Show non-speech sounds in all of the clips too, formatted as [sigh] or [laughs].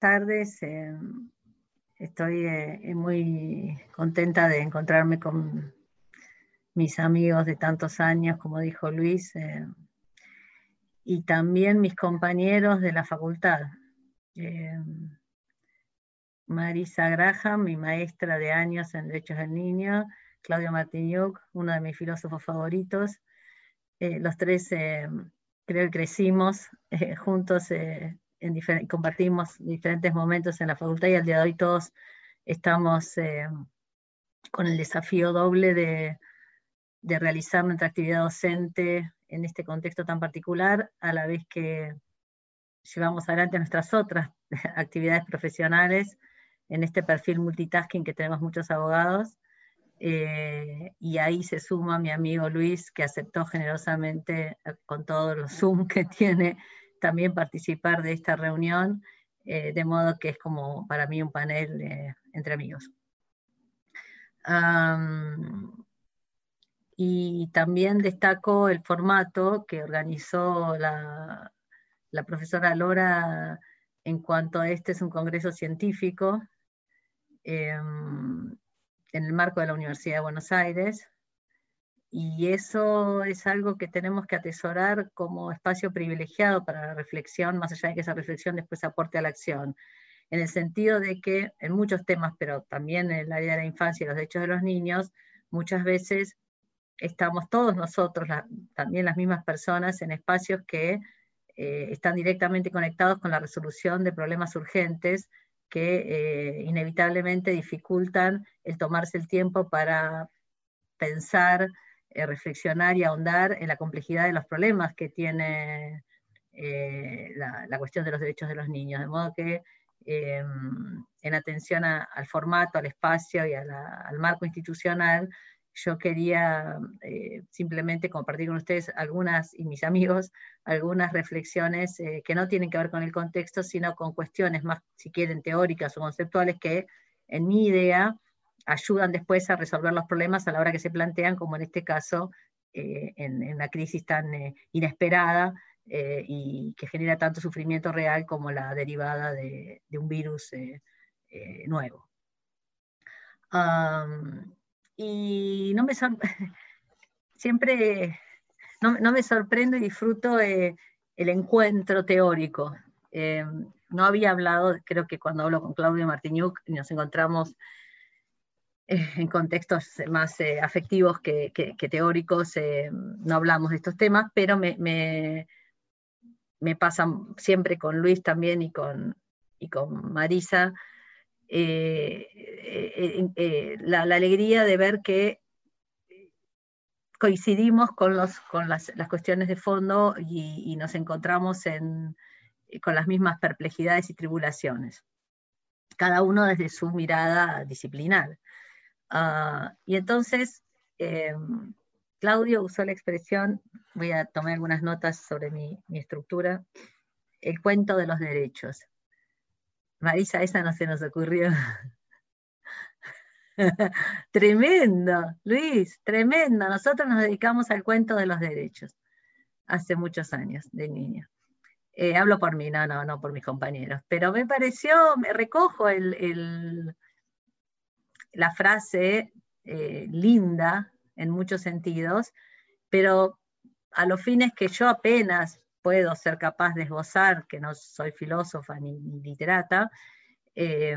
tardes. Eh, estoy eh, muy contenta de encontrarme con mis amigos de tantos años, como dijo Luis, eh, y también mis compañeros de la facultad. Marisa Graham, mi maestra de años en Derechos del Niño, Claudio Martiñuc, uno de mis filósofos favoritos. los tres creo que crecimos juntos compartimos diferentes momentos en la facultad y al día de hoy todos estamos eh, con el desafío doble de, realizar nuestra actividad docente en este contexto tan particular, a la vez que llevamos adelante nuestras otras [laughs] actividades profesionales en este perfil multitasking que tenemos muchos abogados. Eh, y ahí se suma mi amigo Luis, que aceptó generosamente eh, con todos los Zoom que [laughs] tiene también participar de esta reunión, eh, de modo que es como para mí un panel eh, entre amigos. y también destaco el formato que organizó la, la profesora Lora en cuanto a este es un congreso científico em, en el marco de la Universidad de Buenos Aires, y eso es algo que tenemos que atesorar como espacio privilegiado para la reflexión, más allá de que esa reflexión después aporte a la acción, en el sentido de que en muchos temas, pero también en el área de la infancia y los derechos de los niños, muchas veces estamos todos nosotros, también las mismas personas, en espacios que eh, están directamente conectados con la resolución de problemas urgentes que eh, inevitablemente dificultan el tomarse el tiempo para pensar, eh, reflexionar y ahondar en la complejidad de los problemas que tiene eh, la, cuestión de los derechos de los niños. De modo que eh, en atención al formato, al espacio y al marco institucional, yo quería simplemente compartir con ustedes algunas, y mis amigos, algunas reflexiones que no tienen que ver con el contexto, sino con cuestiones más, si quieren, teóricas o conceptuales que en mi idea ayudan después a resolver los problemas a la hora que se plantean, como en este caso, eh, en, una crisis tan eh, inesperada eh, y que genera tanto sufrimiento real como la derivada de, un virus nuevo. y no me [laughs] siempre no, me sorprendo y disfruto el encuentro teórico. no había hablado, creo que cuando hablo con Claudio Martiñuc nos encontramos [laughs] en contextos más eh, afectivos que, teóricos, eh, no hablamos de estos temas, pero me, me, pasa siempre con Luis también y con, y con Marisa eh, la, alegría de ver que coincidimos con, los, con las, cuestiones de fondo y, nos encontramos con las mismas perplejidades y tribulaciones, cada uno desde su mirada disciplinar. Ah, y entonces, eh, Claudio usó la expresión, voy a tomar algunas notas sobre mi, estructura, el cuento de los derechos. Marisa, esa no se nos ocurrió. [laughs] tremendo, Luis, tremendo. Nosotros nos dedicamos al cuento de los derechos hace muchos años, de niño. Eh, hablo por mí, no, no, no por mis compañeros, pero me pareció, me recojo el la frase eh, linda en muchos sentidos, pero a los fines que yo apenas puedo ser capaz de esbozar, que no soy filósofa ni, literata, eh,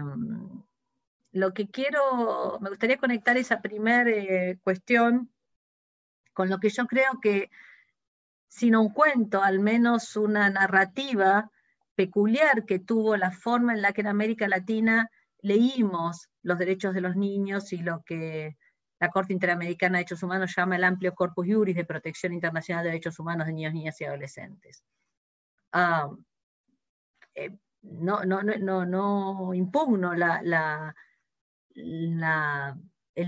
lo que quiero, me gustaría conectar esa primera eh, cuestión con lo que yo creo que, no un cuento, al menos una narrativa peculiar que tuvo la forma en la que en América Latina leímos los derechos de los niños y lo que la Corte Interamericana de Derechos Humanos llama el amplio corpus juris de protección internacional de derechos humanos de niños, niñas y adolescentes. Eh, no, no, no, no, impugno el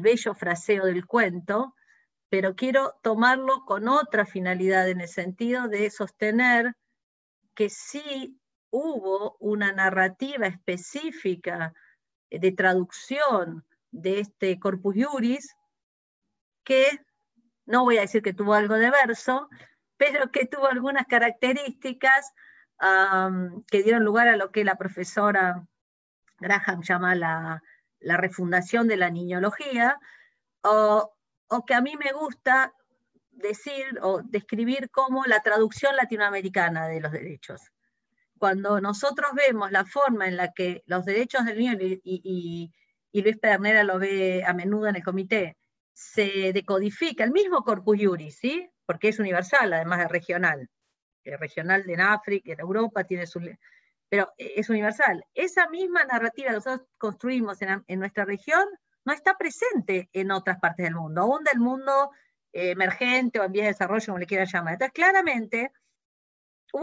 bello fraseo del cuento, pero quiero tomarlo con otra finalidad en el sentido de sostener que sí hubo una narrativa específica de traducción de este corpus juris, que no voy a decir que tuvo algo de verso, pero que tuvo algunas características que dieron lugar a lo que la profesora Graham llama la, refundación de la niñología, o, que a mí me gusta decir o describir como la traducción latinoamericana de los derechos. Cuando nosotros vemos la forma en la que los derechos del niño, y, Luis Pernera lo ve a menudo en el comité, se decodifica el mismo corpus juris, ¿sí? porque es universal, además de regional. El regional en África, en Europa, tiene su, pero es universal. Esa misma narrativa que nosotros construimos en, nuestra región no está presente en otras partes del mundo, aún del mundo eh, emergente o en vías de desarrollo, como le quieran llamar. Entonces, claramente,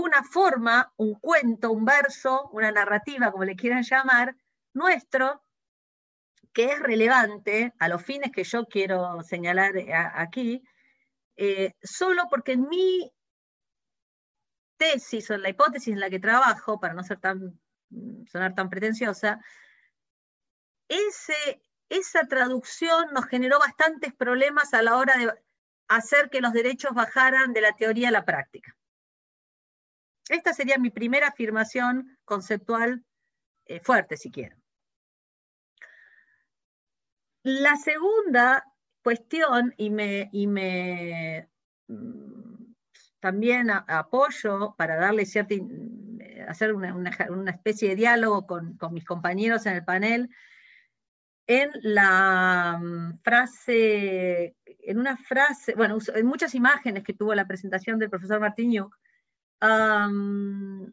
una forma, un cuento, un verso, una narrativa, como le quieran llamar, nuestro, que es relevante a los fines que yo quiero señalar eh, aquí, eh, solo porque en mi tesis o en la hipótesis en la que trabajo, para no ser tan, mm, sonar tan pretenciosa, ese, esa traducción nos generó bastantes problemas a la hora de hacer que los derechos bajaran de la teoría a la práctica. Esta sería mi primera afirmación conceptual eh, fuerte, si quiero. La segunda cuestión, y me, y me mm, también apoyo para darle cierta, eh, hacer una, especie de diálogo con, mis compañeros en el panel, en la mm, frase, en una frase, bueno, en muchas imágenes que tuvo la presentación del profesor En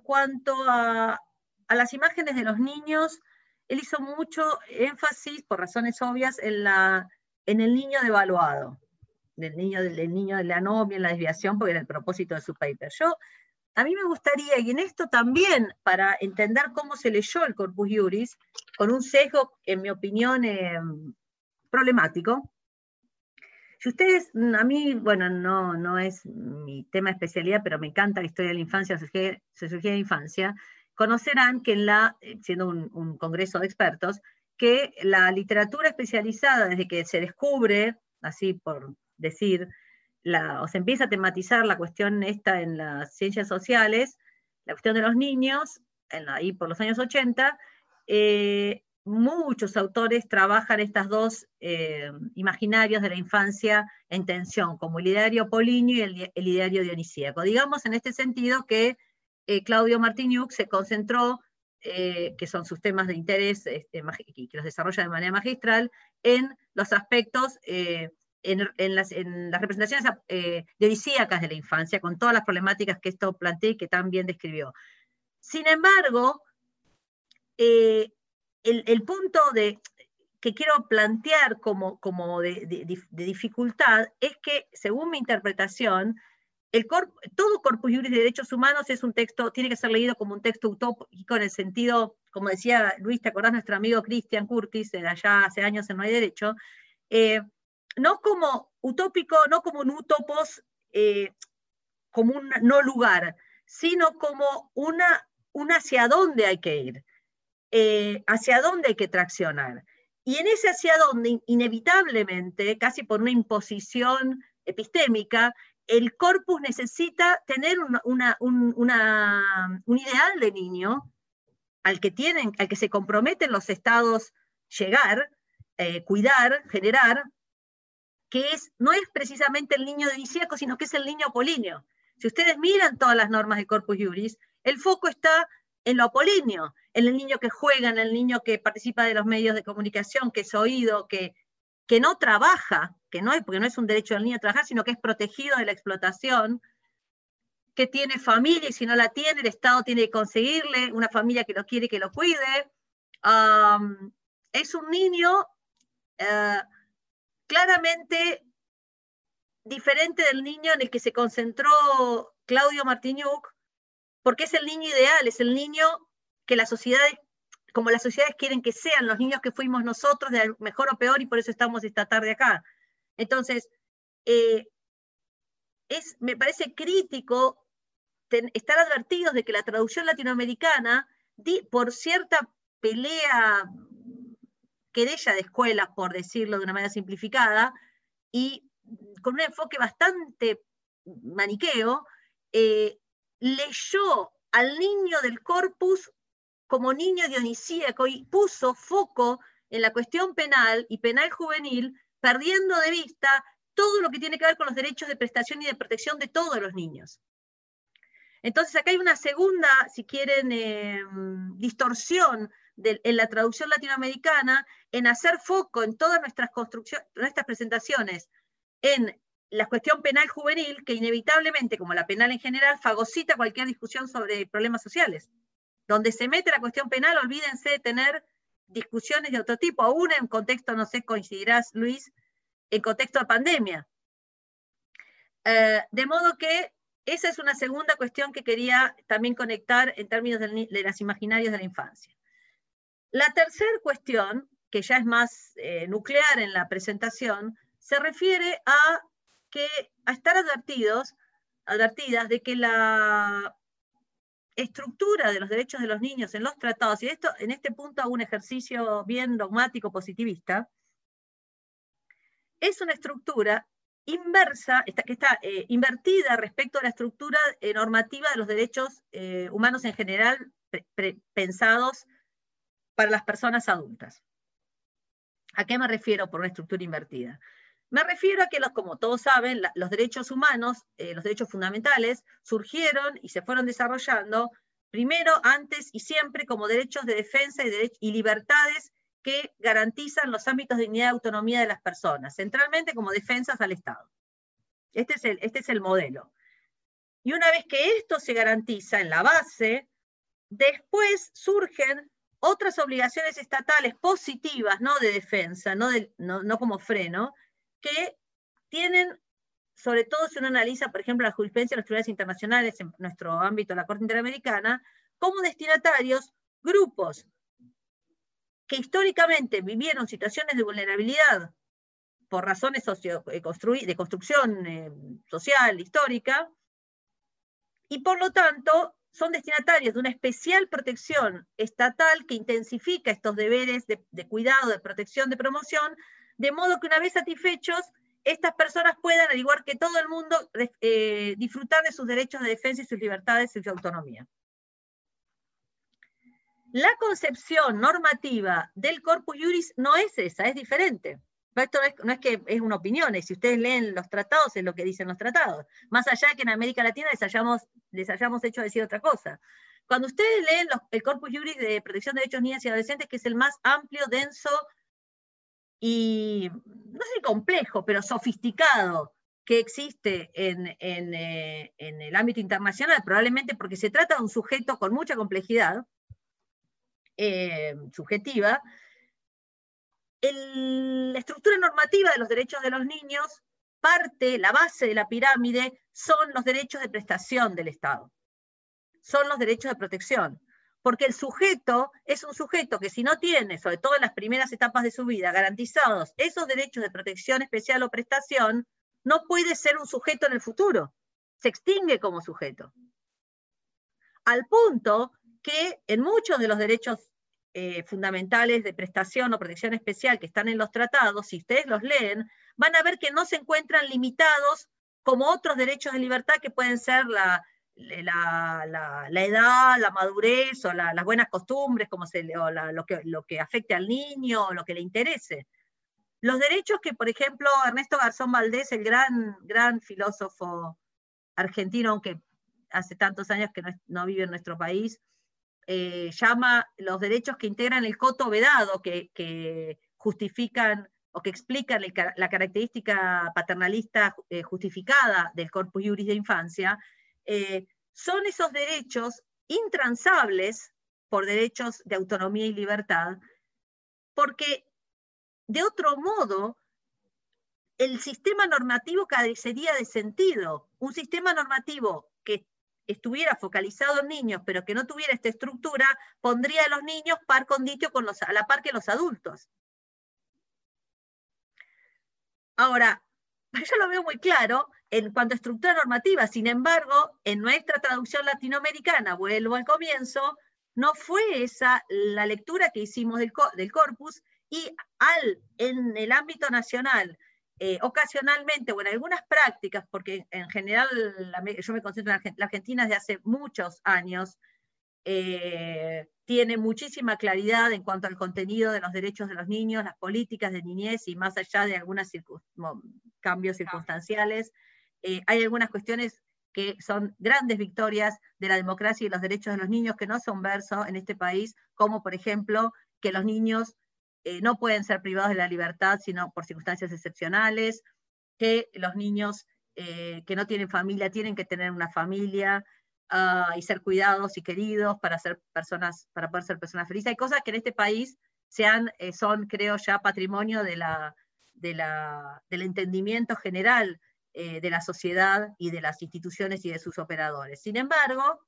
cuanto a, las imágenes de los niños, él hizo mucho énfasis, por razones obvias, en, el niño devaluado del niño, del, niño de la novia, en la desviación, porque era el propósito de su paper. Yo, a mí me gustaría, y en esto también, para entender cómo se leyó el Corpus Juris, con un sesgo, en mi opinión, eh, problemático, si ustedes, a mí, bueno, no, no es mi tema de especialidad, pero me encanta la historia de la infancia, surgía de infancia, conocerán que en la, eh, siendo un, congreso de expertos, que la literatura especializada, desde que se descubre, así por decir, la, o se empieza a tematizar la cuestión esta en las ciencias sociales, la cuestión de los niños, ahí por los años 80, eh, muchos autores trabajan estas dos eh, imaginarios de la infancia en tensión, como el ideario polinio y el, ideario dionisíaco. Digamos en este sentido que eh, Claudio Martiniuk se concentró, que son sus temas de interés, este, que los desarrolla de manera magistral, en los aspectos en, las, representaciones eh, dionisíacas de la infancia, con todas las problemáticas que esto plantea y que tan bien describió. Sin embargo, eh, el, punto de, que quiero plantear como, como de, dificultad es que, según mi interpretación, el todo Corpus Juris de Derechos Humanos es un texto, tiene que ser leído como un texto utópico en el sentido, como decía Luis, ¿te acordás nuestro amigo Christian Curtis, de allá hace años en No hay Derecho? Eh, no como utópico, no como un utopos, eh, como un no lugar, sino como una, un hacia dónde hay que ir, eh, hacia dónde hay que traccionar. Y en ese hacia dónde, inevitablemente, casi por una imposición epistémica, el corpus necesita tener una, un, ideal de niño al que, tienen, al que se comprometen los estados llegar, eh, cuidar, generar, que es, no es precisamente el niño denisíaco, sino que es el niño apolíneo. Si ustedes miran todas las normas de Corpus Juris, el foco está en lo apolíneo, en el niño que juega, en el niño que participa de los medios de comunicación, que es oído, que, que no trabaja, que no es, porque no es un derecho del niño trabajar, sino que es protegido de la explotación, que tiene familia y si no la tiene, el Estado tiene que conseguirle una familia que lo quiere que lo cuide. es un niño eh, claramente diferente del niño en el que se concentró Claudio Martiñuk, porque es el niño ideal, es el niño que las sociedades, como las sociedades quieren que sean, los niños que fuimos nosotros, de mejor o peor, y por eso estamos esta tarde acá. Entonces, eh, es, me parece crítico estar advertidos de que la traducción latinoamericana, por cierta pelea querella de escuelas, por decirlo de una manera simplificada, y con un enfoque bastante maniqueo, eh, leyó al niño del corpus como niño dionisíaco y puso foco en la cuestión penal y penal juvenil, perdiendo de vista todo lo que tiene que ver con los derechos de prestación y de protección de todos los niños. Entonces acá hay una segunda, si quieren, em, distorsión en la traducción latinoamericana, en hacer foco en todas nuestras nuestras presentaciones, en la cuestión penal juvenil, que inevitablemente, como la penal en general, fagocita cualquier discusión sobre problemas sociales. Donde se mete la cuestión penal, olvídense de tener discusiones de otro tipo, aún en contexto, no sé, coincidirás, Luis, en contexto de pandemia. Eh, de modo que esa es una segunda cuestión que quería también conectar en términos de, de las imaginarios de la infancia. La tercera cuestión, que ya es más eh, nuclear en la presentación, se refiere a, que, a estar advertidos, advertidas de que la estructura de los derechos de los niños en los tratados, y esto en este punto hago un ejercicio bien dogmático positivista, es una estructura inversa, que está eh, invertida respecto a la estructura eh, normativa de los derechos eh, humanos en general pensados para las personas adultas. ¿A qué me refiero por una estructura invertida? Me refiero a que, los, como todos saben, los derechos humanos, los derechos fundamentales, surgieron y se fueron desarrollando primero, antes y siempre como derechos de defensa y, y libertades que garantizan los ámbitos de dignidad y autonomía de las personas, centralmente como defensas al Estado. Este es el, este es el modelo. Y una vez que esto se garantiza en la base, después surgen otras obligaciones estatales positivas, no de defensa, no, no, como freno, que tienen, sobre todo si uno analiza, por ejemplo, la jurisprudencia de las tribunales internacionales en nuestro ámbito, la Corte Interamericana, como destinatarios grupos que históricamente vivieron situaciones de vulnerabilidad por razones eh, de construcción eh, social, histórica, y por lo tanto son destinatarios de una especial protección estatal que intensifica estos deberes de, cuidado, de protección, de promoción, de modo que una vez satisfechos, estas personas puedan, al igual que todo el mundo, eh, disfrutar de sus derechos de defensa y sus libertades y su autonomía. La concepción normativa del corpus juris no es esa, es diferente. Esto no es, que es una opinión, si ustedes leen los tratados, es lo que dicen los tratados. Más allá de que en América Latina les hayamos, les hayamos hecho decir otra cosa. Cuando ustedes leen el corpus juris de protección de derechos niñas y adolescentes, que es el más amplio, denso y, no sé, complejo, pero sofisticado que existe en, en eh, el ámbito internacional, probablemente porque se trata de un sujeto con mucha complejidad, eh, subjetiva, la estructura normativa de los derechos de los niños, parte, la base de la pirámide, son los derechos de prestación del Estado. Son los derechos de protección. Porque el sujeto es un sujeto que si no tiene, sobre todo en las primeras etapas de su vida, garantizados esos derechos de protección especial o prestación, no puede ser un sujeto en el futuro. Se extingue como sujeto. Al punto que en muchos de los derechos eh, fundamentales de prestación o protección especial que están en los tratados, si ustedes los leen, van a ver que no se encuentran limitados como otros derechos de libertad que pueden ser la, la, edad, la madurez o las buenas costumbres, como se, o lo, que, lo que afecte al niño o lo que le interese. Los derechos que, por ejemplo, Ernesto Garzón Valdés, el gran, gran filósofo argentino, aunque hace tantos años que no vive en nuestro país, eh, llama los derechos que integran el coto vedado, que, justifican o que explican la característica paternalista eh, justificada del corpus juris de infancia, eh, son esos derechos intransables por derechos de autonomía y libertad, porque de otro modo el sistema normativo carecería de sentido. Un sistema normativo que estuviera focalizado en niños, pero que no tuviera esta estructura, pondría a los niños par conditio con los, a la par que los adultos. Ahora, [laughs] yo lo veo muy claro en cuanto a estructura normativa, sin embargo, en nuestra traducción latinoamericana, vuelvo al comienzo, no fue esa la lectura que hicimos del, del corpus y al, en el ámbito nacional eh, ocasionalmente o en algunas prácticas, porque en general yo me concentro en la Argentina desde hace muchos años, eh, tiene muchísima claridad en cuanto al contenido de los derechos de los niños, las políticas de niñez y más allá de algunos cambios circunstanciales. Eh, hay algunas cuestiones que son grandes victorias de la democracia y los derechos de los niños que no son verso en este país, como por ejemplo que los niños eh, no pueden ser privados de la libertad sino por circunstancias excepcionales, que los niños que no tienen familia tienen que tener una familia, y ser cuidados y queridos para ser personas, para poder ser personas felices. Hay cosas que en este país sean, eh, son, creo, ya patrimonio de la, de la, del entendimiento general eh, de la sociedad y de las instituciones y de sus operadores. Sin embargo,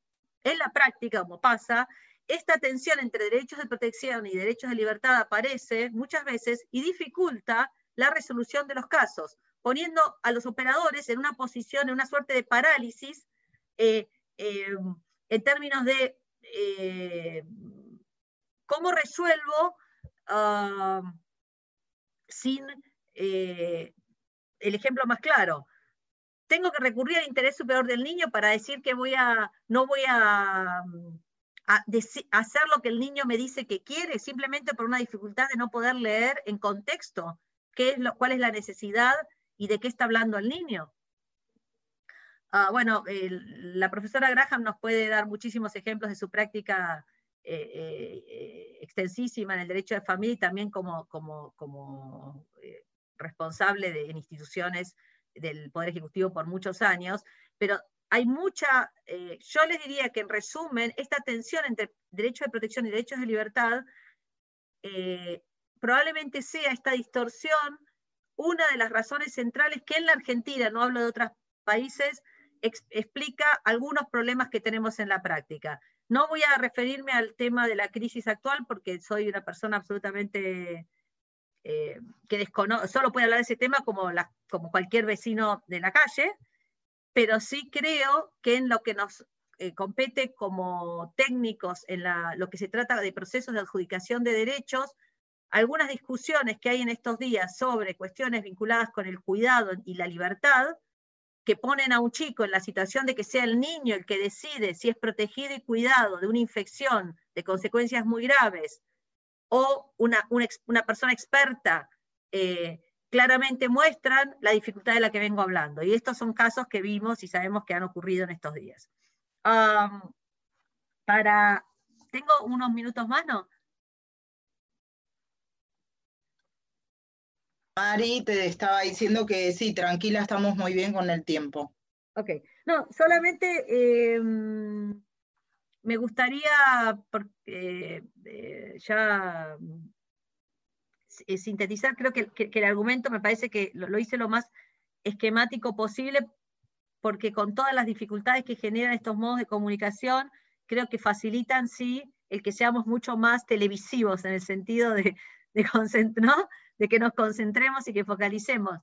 en la práctica, como pasa, esta tensión entre derechos de protección y derechos de libertad aparece muchas veces y dificulta la resolución de los casos, poniendo a los operadores en una posición, en una suerte de parálisis eh, eh, en términos de cómo resuelvo ah, sin el ejemplo más claro. Tengo que recurrir al interés superior del niño para decir que voy a, no voy a, hacer lo que el niño me dice que quiere, simplemente por una dificultad de no poder leer en contexto qué es lo, cuál es la necesidad y de qué está hablando el niño. Ah, bueno, la profesora Graham nos puede dar muchísimos ejemplos de su práctica eh, eh, extensísima en el derecho de familia y también como, como, eh, responsable de, en instituciones del Poder Ejecutivo por muchos años, pero hay mucha, yo les diría que en resumen, esta tensión entre derecho de protección y derechos de libertad probablemente sea esta distorsión una de las razones centrales que en la Argentina, no hablo de otros países, explica algunos problemas que tenemos en la práctica. No voy a referirme al tema de la crisis actual porque soy una persona absolutamente eh, que solo puede hablar de ese tema como, como cualquier vecino de la calle, pero sí creo que en lo que nos eh, compete como técnicos en lo que se trata de procesos de adjudicación de derechos, algunas discusiones que hay en estos días sobre cuestiones vinculadas con el cuidado y la libertad, que ponen a un chico en la situación de que sea el niño el que decide si es protegido y cuidado de una infección de consecuencias muy graves o una, una, persona experta, eh, claramente muestran la dificultad de la que vengo hablando. Y estos son casos que vimos y sabemos que han ocurrido en estos días. para, ¿Tengo unos minutos más, no? Mari te estaba diciendo que sí, tranquila, estamos muy bien con el tiempo. Ok, no, solamente em, me gustaría, porque, eh, ya eh, sintetizar, creo que, el argumento me parece que lo, hice lo más esquemático posible, porque con todas las dificultades que generan estos modos de comunicación, creo que facilitan, sí, el que seamos mucho más televisivos en el sentido de, de de que nos concentremos y que focalicemos.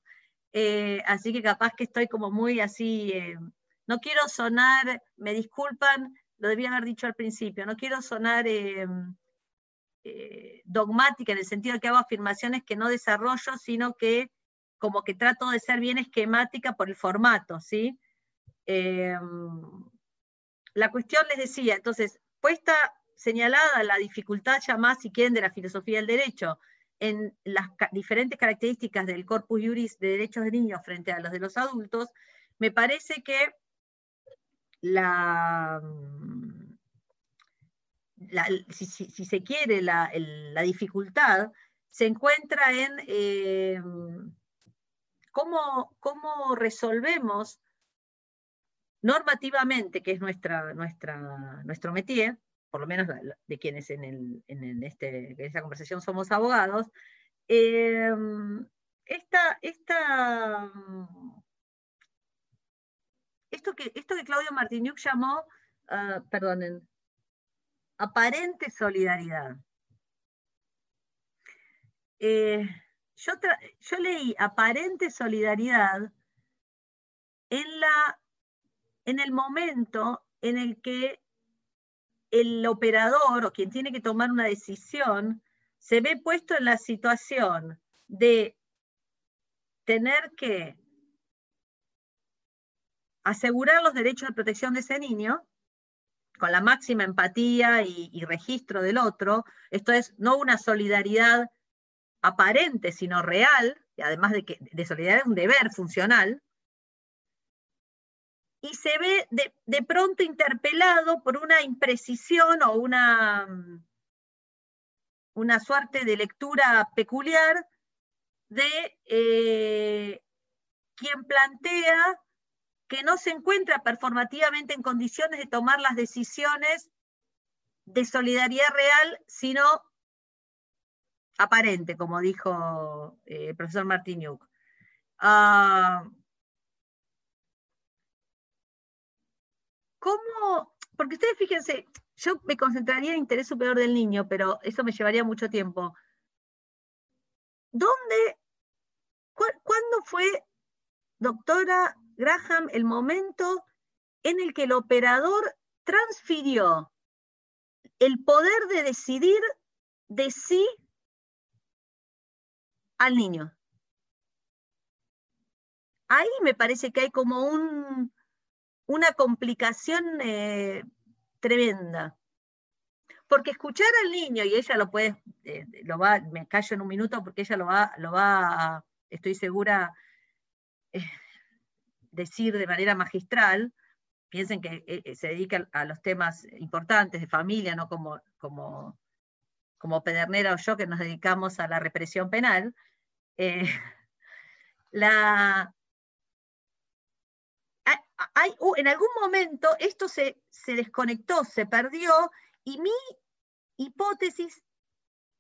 Eh, así que capaz que estoy como muy así, no quiero sonar, me disculpan, lo debía haber dicho al principio, no quiero sonar eh, dogmática en el sentido de que hago afirmaciones que no desarrollo, sino que como que trato de ser bien esquemática por el formato, ¿sí? la cuestión les decía, entonces, puesta señalada la dificultad ya más, si quieren, de la filosofía del derecho, en las diferentes características del corpus juris de derechos de niños frente a los de los adultos, me parece que la, si, se quiere, la, dificultad se encuentra en eh, cómo, cómo, resolvemos normativamente, que es nuestra, nuestra, nuestro métier, por lo menos de quienes en, este, esta conversación somos abogados, em, esta, esto, que, esto que Claudio Martiniuk llamó, uh, perdonen, aparente solidaridad. Eh, yo, yo, leí aparente solidaridad en, la, en el momento en el que el operador o quien tiene que tomar una decisión se ve puesto en la situación de tener que asegurar los derechos de protección de ese niño con la máxima empatía y, registro del otro. Esto es no una solidaridad aparente, sino real, y además de que de solidaridad es un deber funcional, y se ve de, pronto interpelado por una imprecisión o una, una suerte de lectura peculiar de eh, quien plantea que no se encuentra performativamente en condiciones de tomar las decisiones de solidaridad real, sino aparente, como dijo eh, el profesor Martiniuk. Ah, ¿Cómo? Porque ustedes fíjense, yo me concentraría en interés superior del niño, pero eso me llevaría mucho tiempo. ¿Dónde, cuándo fue, doctora Graham, el momento en el que el operador transfirió el poder de decidir de sí al niño? Ahí me parece que hay como un, una complicación eh, tremenda. Porque escuchar al niño, y ella lo puede, eh, lo va, me callo en un minuto porque ella lo va, lo va estoy segura, eh, decir de manera magistral, piensen que se dedica a los temas importantes de familia, no como, como, como Pedernera o yo que nos dedicamos a la represión penal. [laughs] la, en algún momento esto se, desconectó, se perdió, y mi hipótesis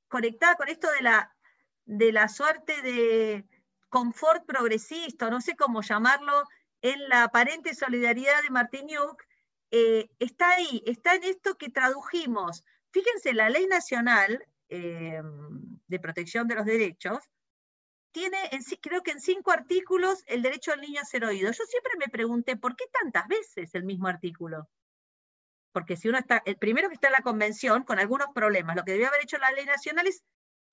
conectada con esto de la, de la suerte de confort progresista, no sé cómo llamarlo, en la aparente solidaridad de Martiniuk, eh, está ahí, está en esto que tradujimos. Fíjense, la ley nacional eh, de protección de los derechos tiene, creo que en cinco artículos, el derecho al niño a ser oído. Yo siempre me pregunté, ¿por qué tantas veces el mismo artículo? Porque si uno está, el primero que está en la convención, con algunos problemas, lo que debió haber hecho la ley nacional es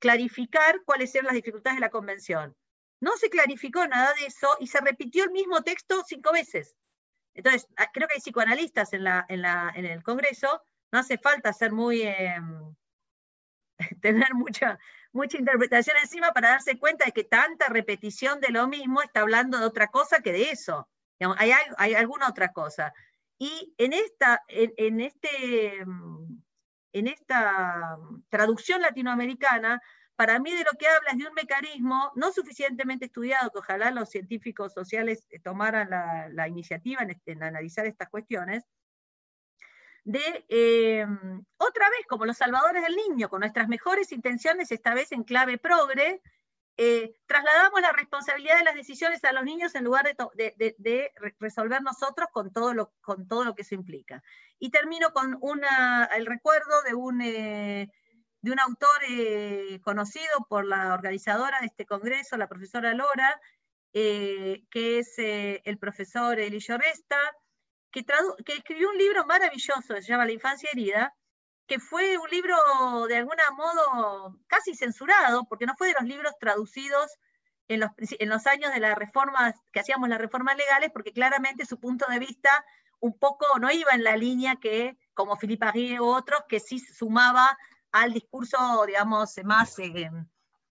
clarificar cuáles eran las dificultades de la convención. No se clarificó nada de eso y se repitió el mismo texto cinco veces. Entonces, ah, creo que hay psicoanalistas en, en, el Congreso, no hace falta ser muy, em, [laughs] tener mucha, mucha interpretación encima para darse cuenta de que tanta repetición de lo mismo está hablando de otra cosa que de eso. hay, hay, alguna otra cosa. Y en esta, en, este, en esta traducción latinoamericana, para mí de lo que habla es de un mecanismo no suficientemente estudiado, que ojalá los científicos sociales tomaran la, iniciativa en, en analizar estas cuestiones, de eh, otra vez como los salvadores del niño, con nuestras mejores intenciones, esta vez en clave progre, eh, trasladamos la responsabilidad de las decisiones a los niños en lugar de, resolver nosotros con todo, lo, con todo lo que eso implica. Y termino con una, el recuerdo de un, eh, de un autor conocido por la organizadora de este congreso, la profesora Lora, que es el profesor Elisio Resta, que, escribió un libro maravilloso, se llama La infancia herida, que fue un libro de algún modo casi censurado, porque no fue de los libros traducidos en los, en los años de las reformas, que hacíamos las reformas legales, porque claramente su punto de vista un poco no iba en la línea que, como Philippe Aguirre u otros, que sí sumaba al discurso, digamos, más eh,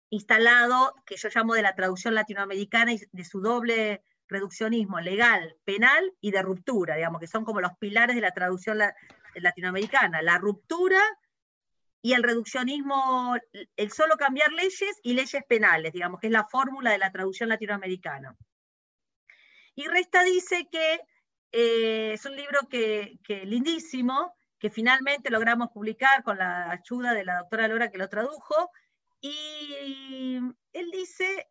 instalado, que yo llamo de la traducción latinoamericana y de su doble reduccionismo legal, penal y de ruptura, digamos, que son como los pilares de la traducción latinoamericana. La ruptura y el reduccionismo, el solo cambiar leyes y leyes penales, digamos, que es la fórmula de la traducción latinoamericana. Y Resta dice que eh, es un libro que, que, lindísimo, que finalmente logramos publicar con la ayuda de la doctora Lora que lo tradujo, y él dice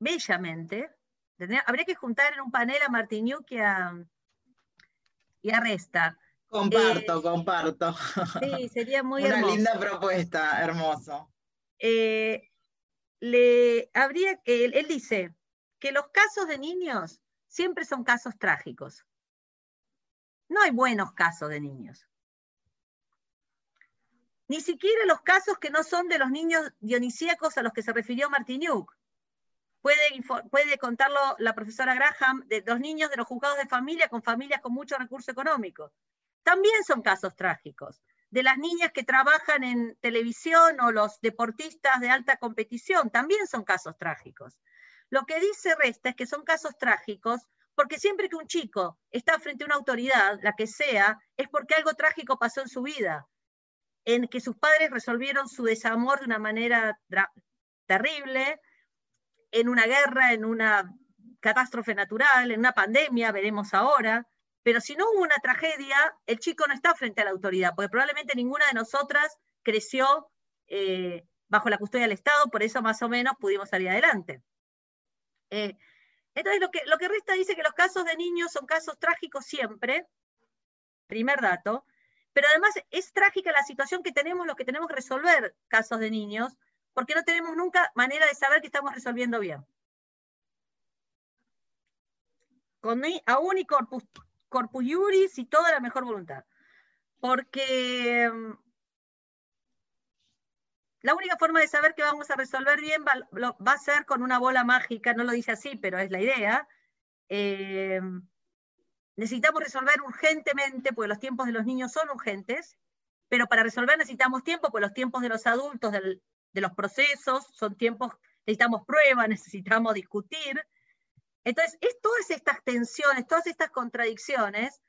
bellamente habría que juntar en un panel a Martiniuk y a, y a Resta. Comparto, eh, comparto. Sí, sería [laughs] muy Una linda propuesta, hermoso. Eh, le, habría, él, él dice que los casos de niños siempre son casos trágicos. No hay buenos casos de niños. Ni siquiera los casos que no son de los niños dionisíacos a los que se refirió Martiniuk Puede, puede contarlo la profesora Graham de dos niños de los juzgados de familia con familias con mucho recurso económico. También son casos trágicos. De las niñas que trabajan en televisión o los deportistas de alta competición, también son casos trágicos. Lo que dice Resta es que son casos trágicos porque siempre que un chico está frente a una autoridad, la que sea, es porque algo trágico pasó en su vida, en que sus padres resolvieron su desamor de una manera terrible, en una guerra, en una catástrofe natural, en una pandemia, veremos ahora, pero si no hubo una tragedia, el chico no está frente a la autoridad, porque probablemente ninguna de nosotras creció eh, bajo la custodia del Estado, por eso más o menos pudimos salir adelante. Eh, entonces, lo que, lo que resta dice que los casos de niños son casos trágicos siempre, primer dato, pero además es trágica la situación que tenemos los que tenemos que resolver casos de niños, porque no tenemos nunca manera de saber que estamos resolviendo bien. Con aún y corpus, corpus iuris y toda la mejor voluntad. Porque la única forma de saber que vamos a resolver bien va, a ser con una bola mágica, no lo dice así, pero es la idea. Eh, necesitamos resolver urgentemente, porque los tiempos de los niños son urgentes, pero para resolver necesitamos tiempo, porque los tiempos de los adultos, de los procesos, son tiempos, necesitamos pruebas, [laughs] necesitamos discutir. Entonces, es, todas estas tensiones, todas estas contradicciones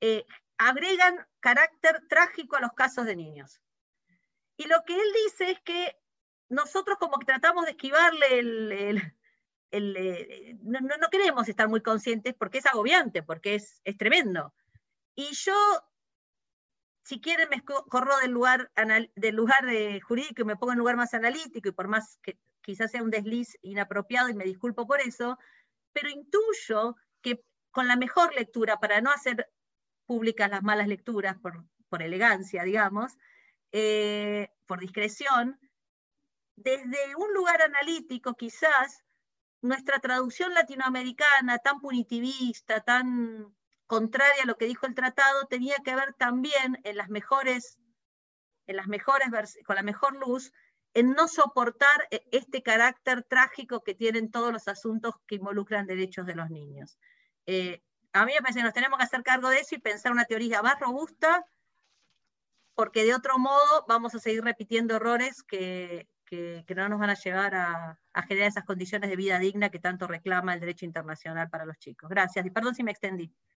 eh, agregan carácter trágico a los casos de niños. Y lo que él dice es que nosotros como que tratamos de esquivarle el... Eh, no, no, queremos estar muy conscientes porque es agobiante, porque es, es tremendo. Y yo, si quieren, me corro del lugar, del lugar de jurídico y me pongo en lugar más analítico, y por más que quizás sea un desliz inapropiado y me disculpo por eso, pero intuyo que con la mejor lectura, para no hacer públicas las malas lecturas por, por elegancia, digamos, eh, por discreción, desde un lugar analítico quizás, nuestra traducción latinoamericana tan punitivista, tan contraria a lo que dijo el tratado, tenía que ver también en las mejores, en las mejores con la mejor luz, en no soportar e, este carácter trágico que tienen todos los asuntos que involucran derechos de los niños. Eh, a mí me parece que nos tenemos que hacer cargo de eso y pensar una teoría más robusta porque de otro modo vamos a seguir repitiendo errores que, no nos van a llevar a, a, generar esas condiciones de vida digna que tanto reclama el derecho internacional para los chicos. Gracias y perdón si me extendí.